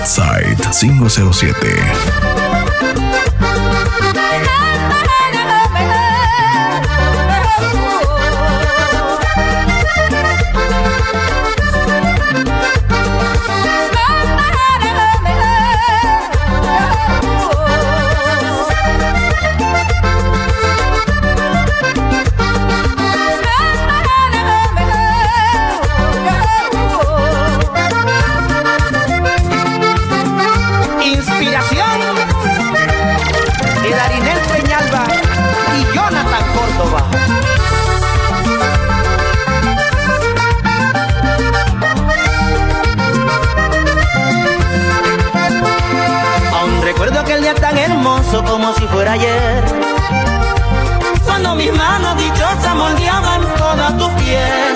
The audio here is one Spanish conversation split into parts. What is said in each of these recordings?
Northside 507. Como si fuera ayer. Cuando mis manos dichosas moldeaban toda tu piel.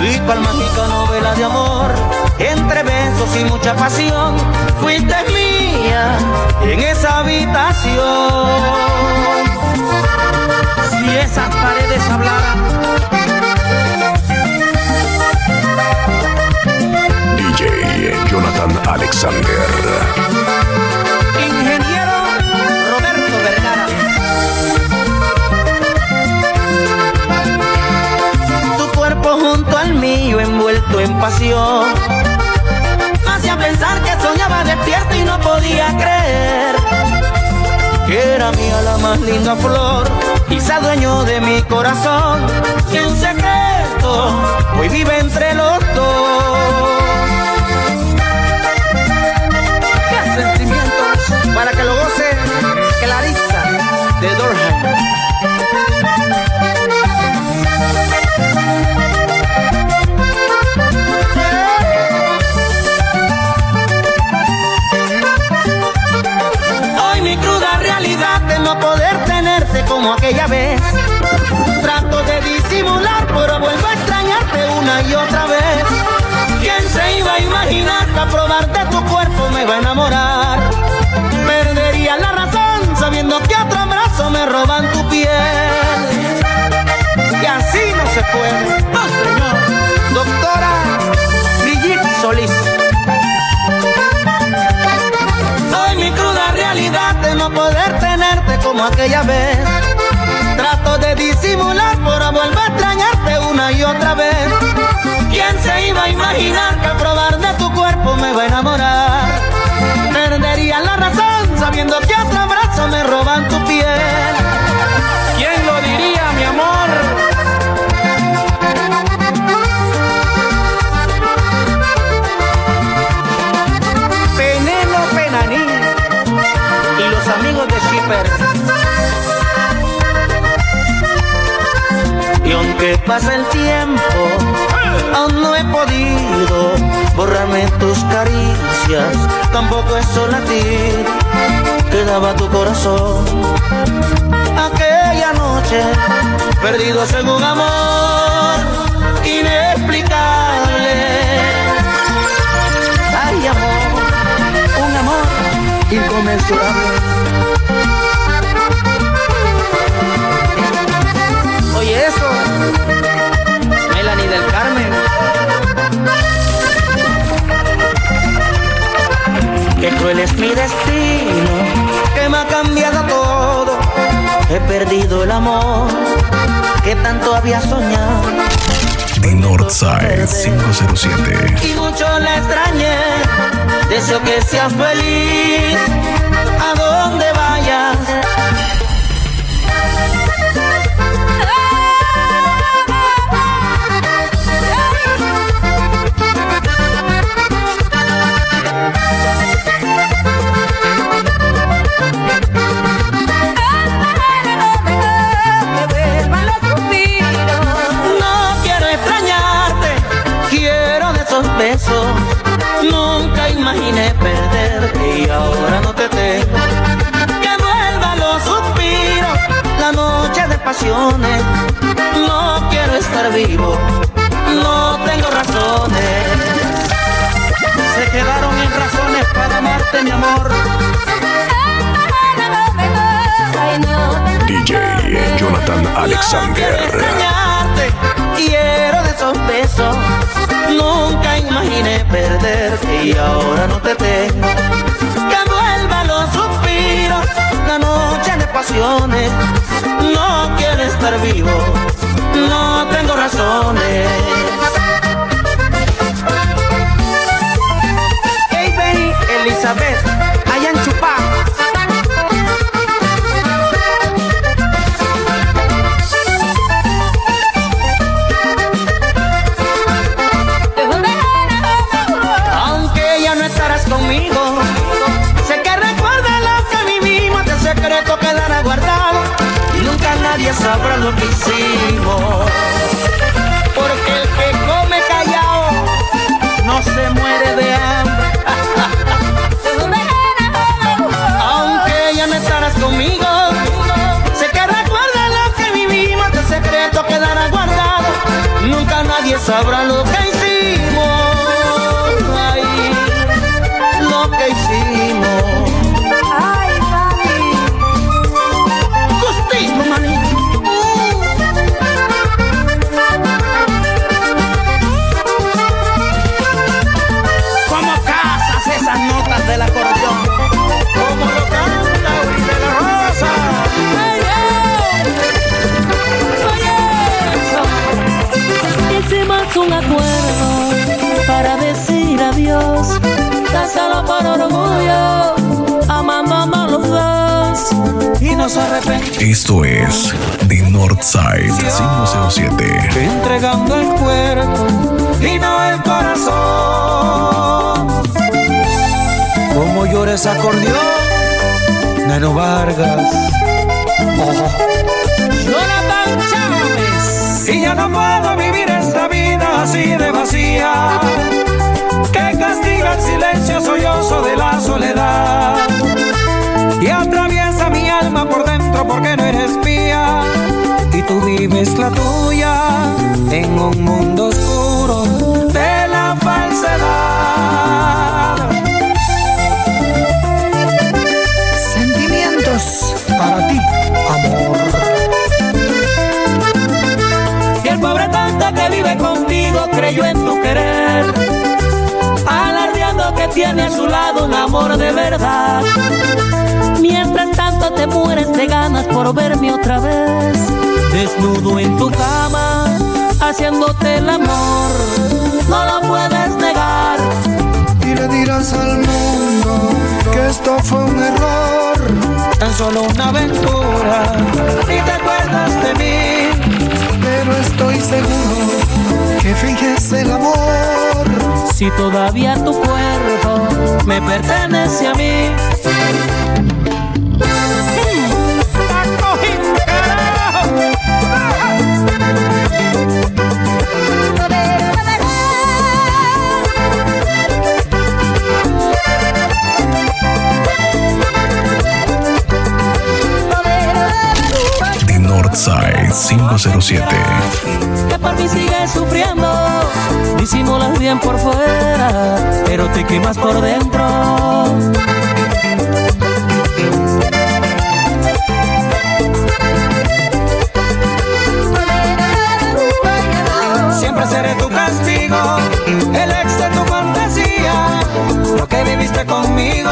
Y cual mágica novela de amor, entre besos y mucha pasión, fuiste mía en esa habitación. Si esas paredes hablaran. DJ Jonathan Alexander. En pasión. Me hacía pensar que soñaba despierto y no podía creer que era mía la más linda flor y se dueño de mi corazón. Y en secreto hoy vive entre los dos. Va a enamorar? Perdería la razón sabiendo que otro abrazo me roban tu piel. Y así no se puede. Oh, señor. Doctora Brigitte Solís. Soy mi cruda realidad de no poder tenerte como aquella vez Trato de disimular, pero vuelvo a extrañarte una y otra vez. ¿Quién se iba a imaginar que al probar de tu cuerpo me va a enamorar? Roban tu piel. ¿Quién lo diría, mi amor? Penelo Penaní y los amigos de Shipper Y aunque pasa el tiempo, aún no he podido tus caricias, tampoco es solo a ti que daba tu corazón. Aquella noche, perdidos en un amor inexplicable. Ay, amor, un amor inconmensurable. Perdido el amor que tanto había soñado. Northside 507. Y mucho le extrañé, deseo que seas feliz, a No quiero estar vivo, no tengo razones. Se quedaron en razones para amarte, mi amor. DJ Jonathan Alexander. quiero de esos besos. Nunca imaginé imaginé perderte y ahora no te tengo. Que vuelva los suspiros, la noche de pasiones. No quiero estar vivo, no tengo razones. Hey, baby, Elizabeth, allá en sabrá lo que hicimos. Porque el que come callado no se muere de hambre. Aunque ya no estarás conmigo, sé que recuerda lo que vivimos, el secreto quedará guardado. Nunca nadie sabrá lo que Cásalo por orgullo, amándonos los dos. Y no se arrepiente. Esto es The Northside 507. Entregando el cuerpo y no el corazón. Como llora ese acordeón, Nano Vargas. Jonathan Chávez. Y ya no puedo vivir esta vida así de vacía, el silencio sollozo de la soledad. Y atraviesa mi alma por dentro porque no eres mía. Y tú vives la tuya en un mundo oscuro tiene a su lado un amor de verdad. Mientras tanto te mueres de ganas por verme otra vez, desnudo en tu cama, haciéndote el amor, no lo puedes negar. Y le dirás al mundo que esto fue un error, tan solo una aventura, y te acuerdas de mí, pero estoy seguro que finges el amor. Si todavía tu cuerpo me pertenece a mí. The Northside 507 por mí sigues sufriendo. Disimulas bien por fuera, pero te quemas por dentro. Siempre seré tu castigo, el ex de tu fantasía. Lo que viviste conmigo,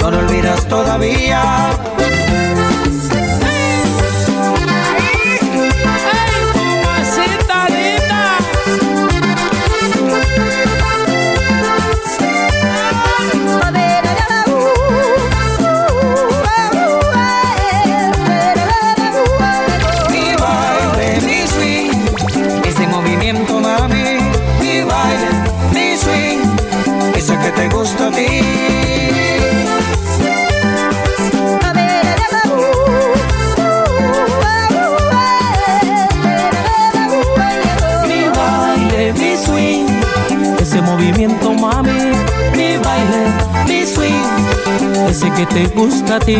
no lo olvidas todavía. El que te gusta a ti.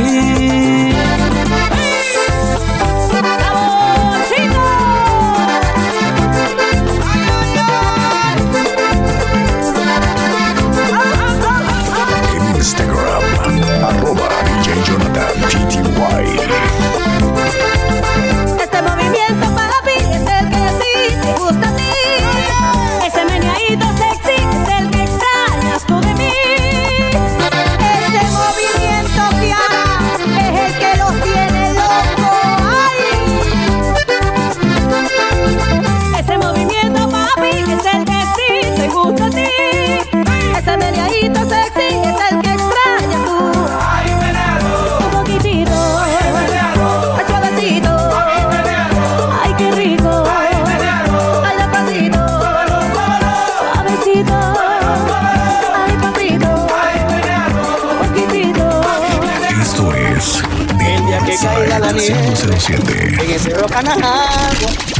507. En ese.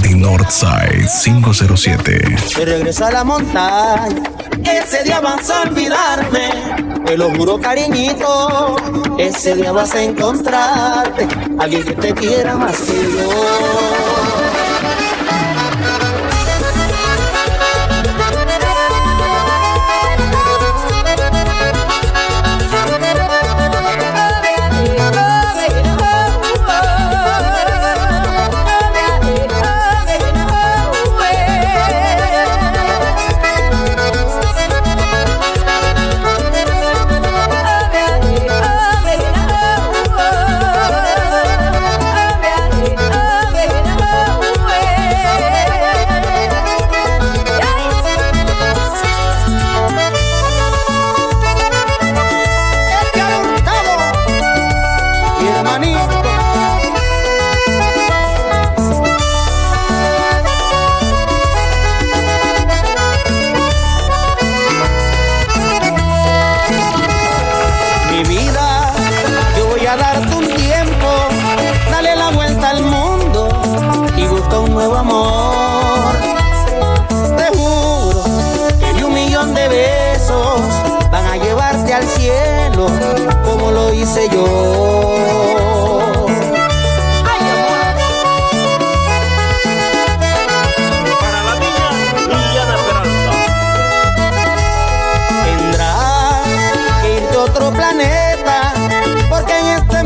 The Northside 507. Se regresa a la montaña. Ese día vas a olvidarme. Te lo juro, cariñito. Ese día vas a encontrarte. Alguien que te quiera más que yo.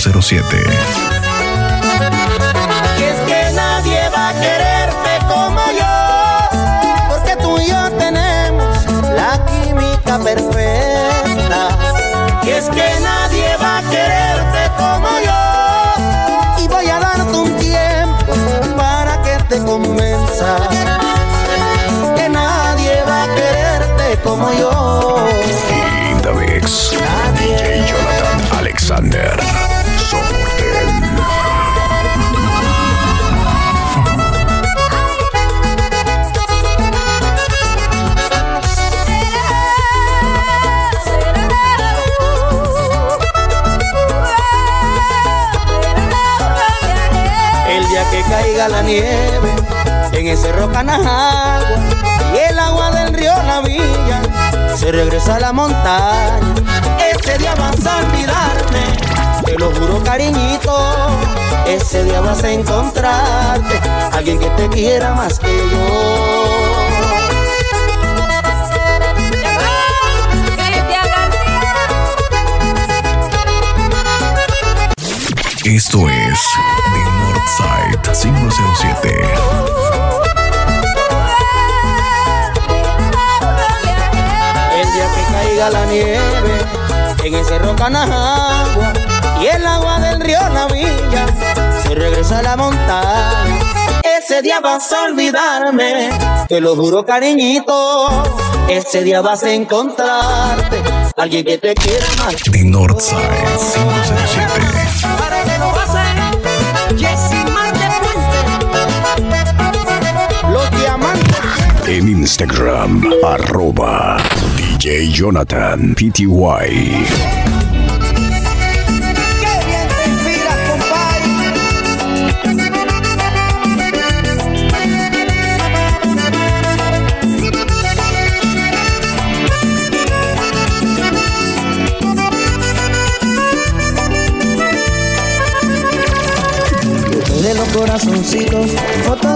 507. Y es que nadie va a quererte como yo. Porque tú y yo tenemos la química perfecta es que nadie va a quererte como yo. Y voy a darte un tiempo para que te convenza que nadie va a quererte como yo. Indamix, DJ Jonathan Alexander, la nieve en ese Rocanajagua y el agua del río La Villa se regresa a la montaña. Ese día vas a olvidarme, te lo juro cariñito. Ese día vas a encontrarte alguien que te quiera más que yo. Esto es Side 507. El día que caiga la nieve en ese Rocanajagua y el agua del río La Villa se regresa a la montaña. Ese día vas a olvidarme, te lo juro cariñito. Ese día vas a encontrarte alguien que te quiera más. The Northside 507. en Instagram, arroba DJ Jonathan PTY. corazoncitos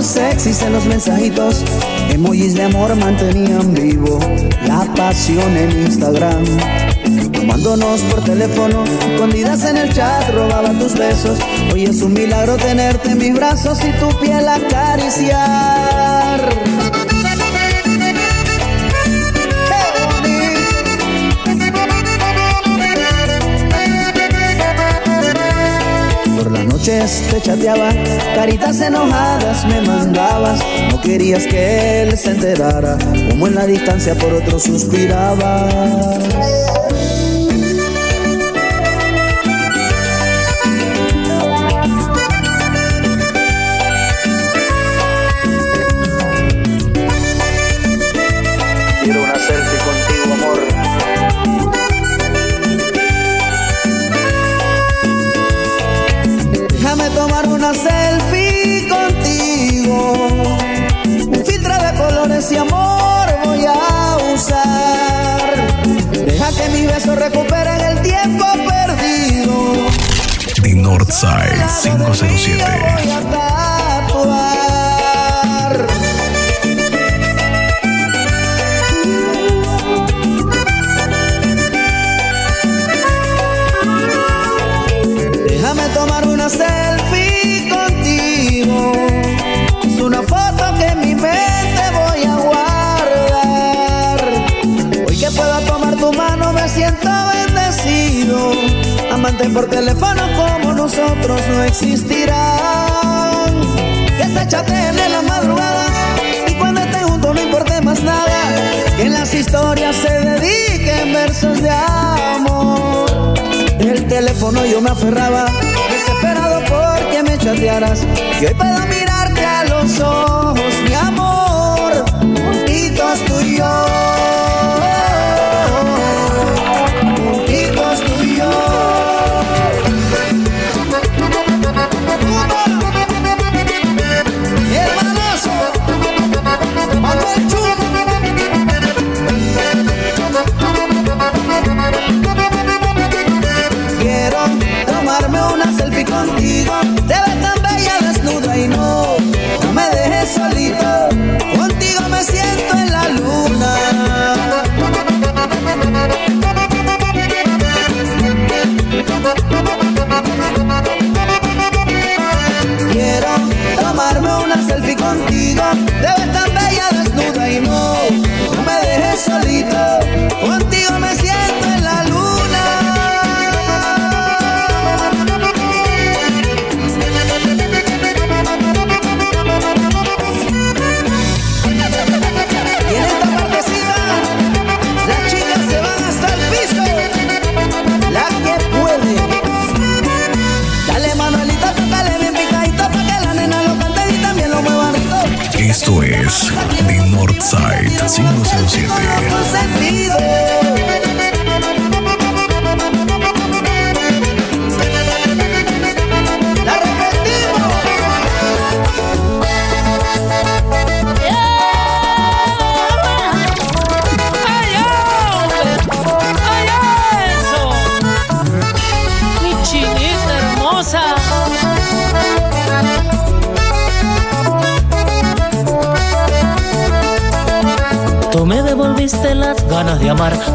fotos sexys en los mensajitos, emojis de amor mantenían vivo la pasión en Instagram. Tomándonos por teléfono, escondidas en el chat, robaba tus besos. Hoy es un milagro tenerte en mis brazos y tu piel acariciar. Noches te chateaba, caritas enojadas me mandabas. No querías que él se enterara, como en la distancia por otro suspirabas. Recuperen el tiempo perdido. The Northside 507. Déjame tomar una selfie Por teléfono como nosotros no existirán. Que se chateen en la madrugada y cuando estén juntos no importe más nada. Que en las historias se dediquen versos de amor. El teléfono yo me aferraba, desesperado porque me chatearas. Y hoy puedo mirarte a los ojos, mi amor, juntitos tú. Upside 507.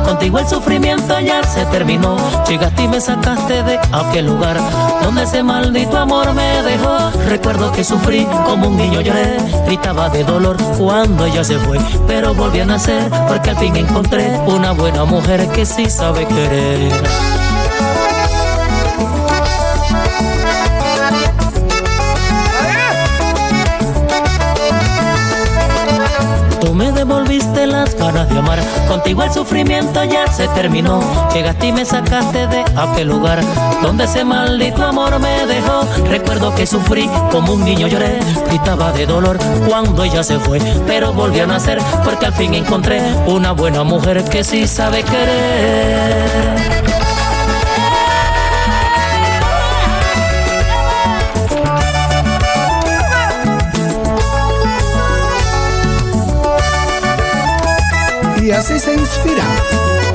Contigo el sufrimiento ya se terminó. Llegaste y me sacaste de aquel lugar donde ese maldito amor me dejó. Recuerdo que sufrí como un niño lloré. Gritaba de dolor cuando ella se fue. Pero volví a nacer porque al fin encontré una buena mujer que sí sabe querer. devolviste las ganas de amar. Contigo el sufrimiento ya se terminó. Llegaste y me sacaste de aquel lugar donde ese maldito amor me dejó. Recuerdo que sufrí como un niño lloré, gritaba de dolor cuando ella se fue. Pero volví a nacer porque al fin encontré una buena mujer que sí sabe querer. Y así se inspira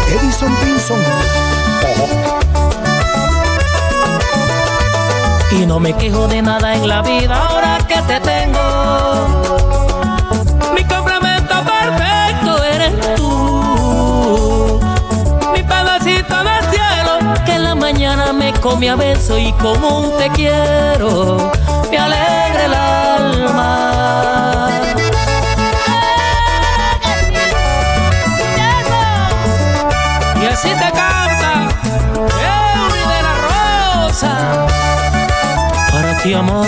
Edison Pinson. Y no me quejo de nada en la vida ahora que te tengo. Mi complemento perfecto eres tú. Mi pedacito del cielo que en la mañana me come a beso y como un te quiero amor.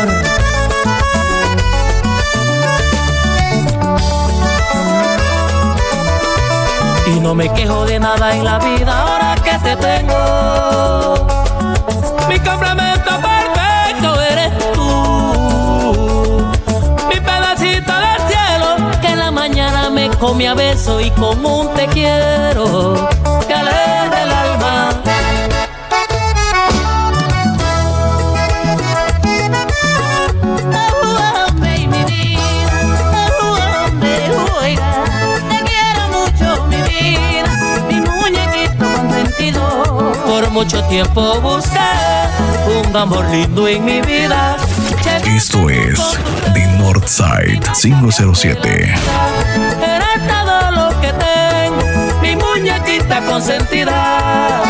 Y no me quejo de nada en la vida ahora que te tengo. Mi complemento perfecto eres tú. Mi pedacito del cielo que en la mañana me come a beso y como un te quiero. Que alegra el alma. Por mucho tiempo busqué un amor lindo en mi vida. Esto es The Northside 507. Era todo lo que tengo, mi muñequita consentida.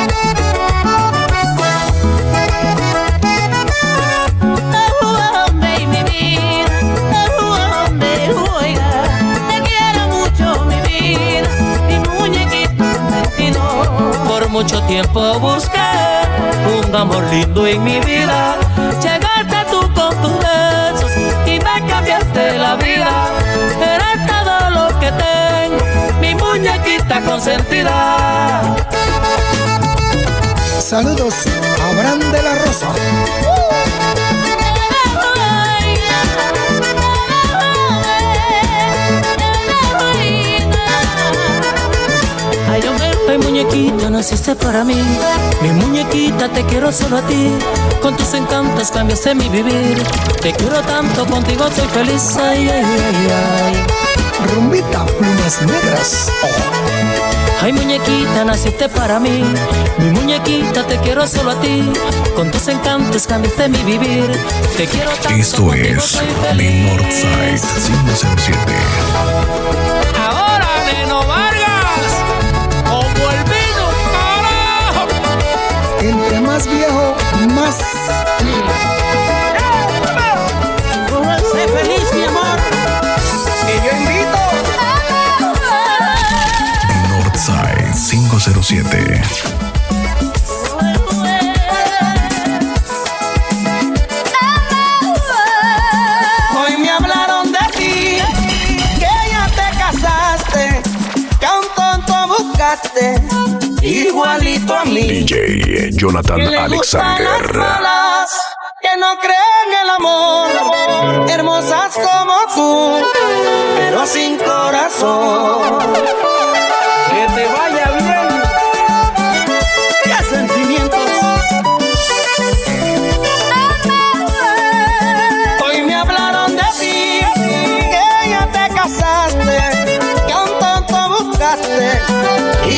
Mucho tiempo busqué un amor lindo en mi vida. Llegaste tú con tus besos y me cambiaste la vida. Eres todo lo que tengo, mi muñequita consentida. Saludos, Abraham de la Rosa. Ay, muñequita, naciste para mí. Mi muñequita, te quiero solo a ti. Con tus encantos cambiaste mi vivir. Te quiero tanto, contigo soy feliz. Ay, ay, ay, ay. Rumbita, plumas negras. Ay, muñequita, naciste para mí. Mi muñequita, te quiero solo a ti. Con tus encantos cambiaste mi vivir. Te quiero tanto, Esto contigo es soy The. Northside 507. Más viejo, más. Sé feliz, mi amor. Y yo invito. Northside 507. Hoy me hablaron de ti, que ya te casaste, que a un tonto buscaste, igualito a mí. DJ Jonathan que le gustan las Alexander. malas, que no creen en el amor, hermosas como tú, pero sin corazón. Que te vaya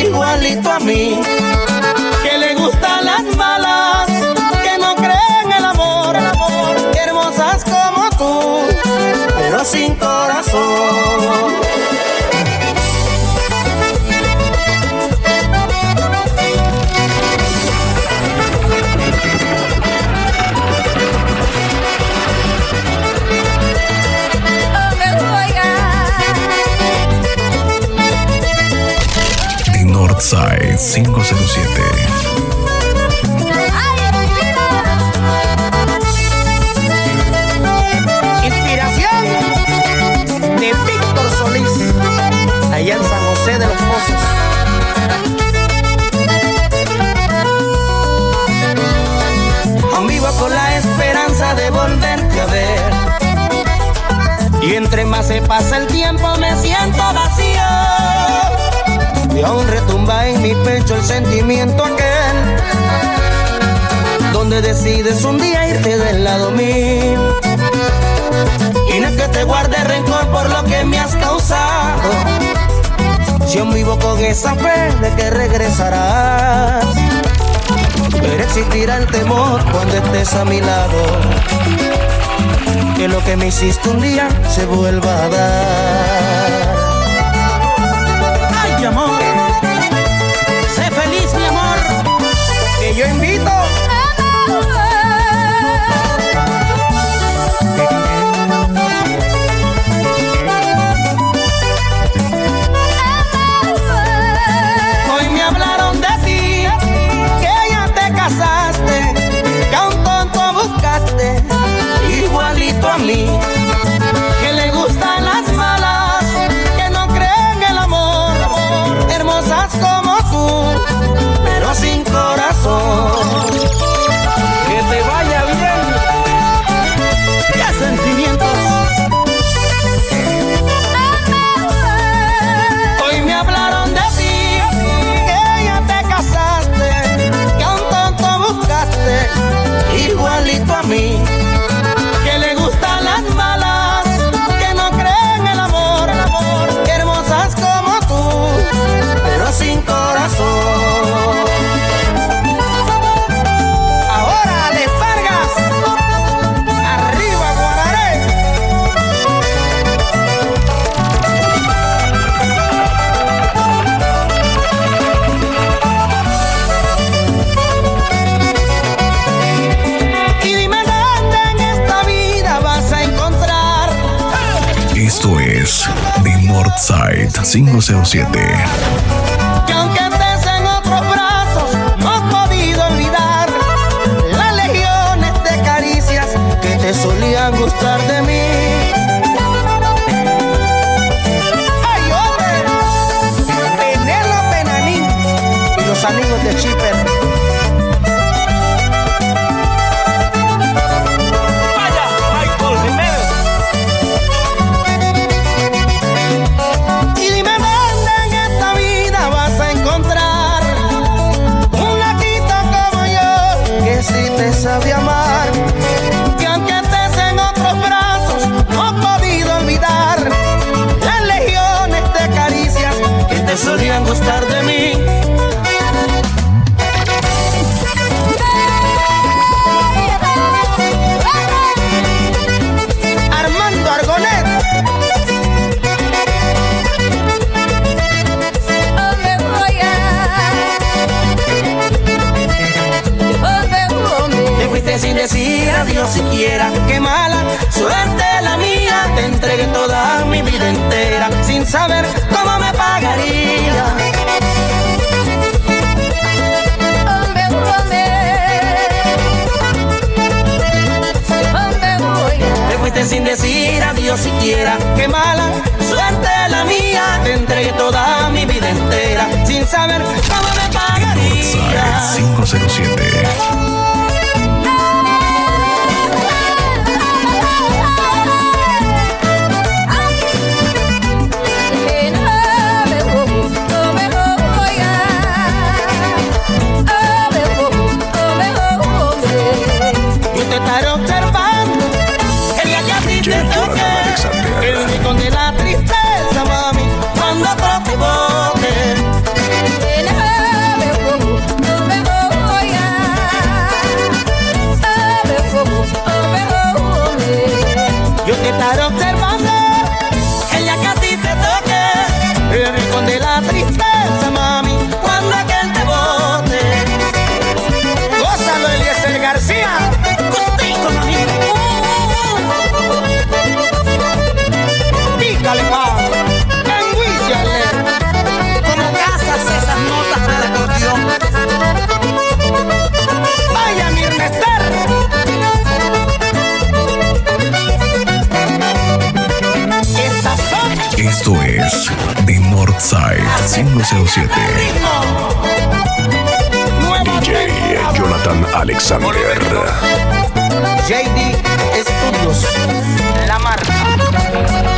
igualito a mí, 507. Inspiración de Víctor Solís, allá en San José de los Pozos. Aún vivo con la esperanza de volverte a ver. Y entre más se pasa el tiempo, me siento vacío. Y aún retumba en mi pecho el sentimiento aquel. Donde decides un día irte del lado mío. Y no que te guarde rencor por lo que me has causado. si Yo vivo con esa fe de que regresarás. Pero existirá el temor cuando estés a mi lado. Que lo que me hiciste un día se vuelva a dar. Ay, amor. 507. Que aunque estés en otros brazos, no has podido olvidar las legiones de caricias que te solían gustar de mí. ¡Ay, hombre! Penélope Nanín y los amigos de Chipper. gustar de mí. Armando Argonet. Me Te fuiste Sin decir adiós siquiera, qué mala suerte la mía. Te entregué toda mi vida entera sin saber cómo me pagar saber cómo me 507 Southside 507. DJ Jonathan Alexander. JD Studios, la marca.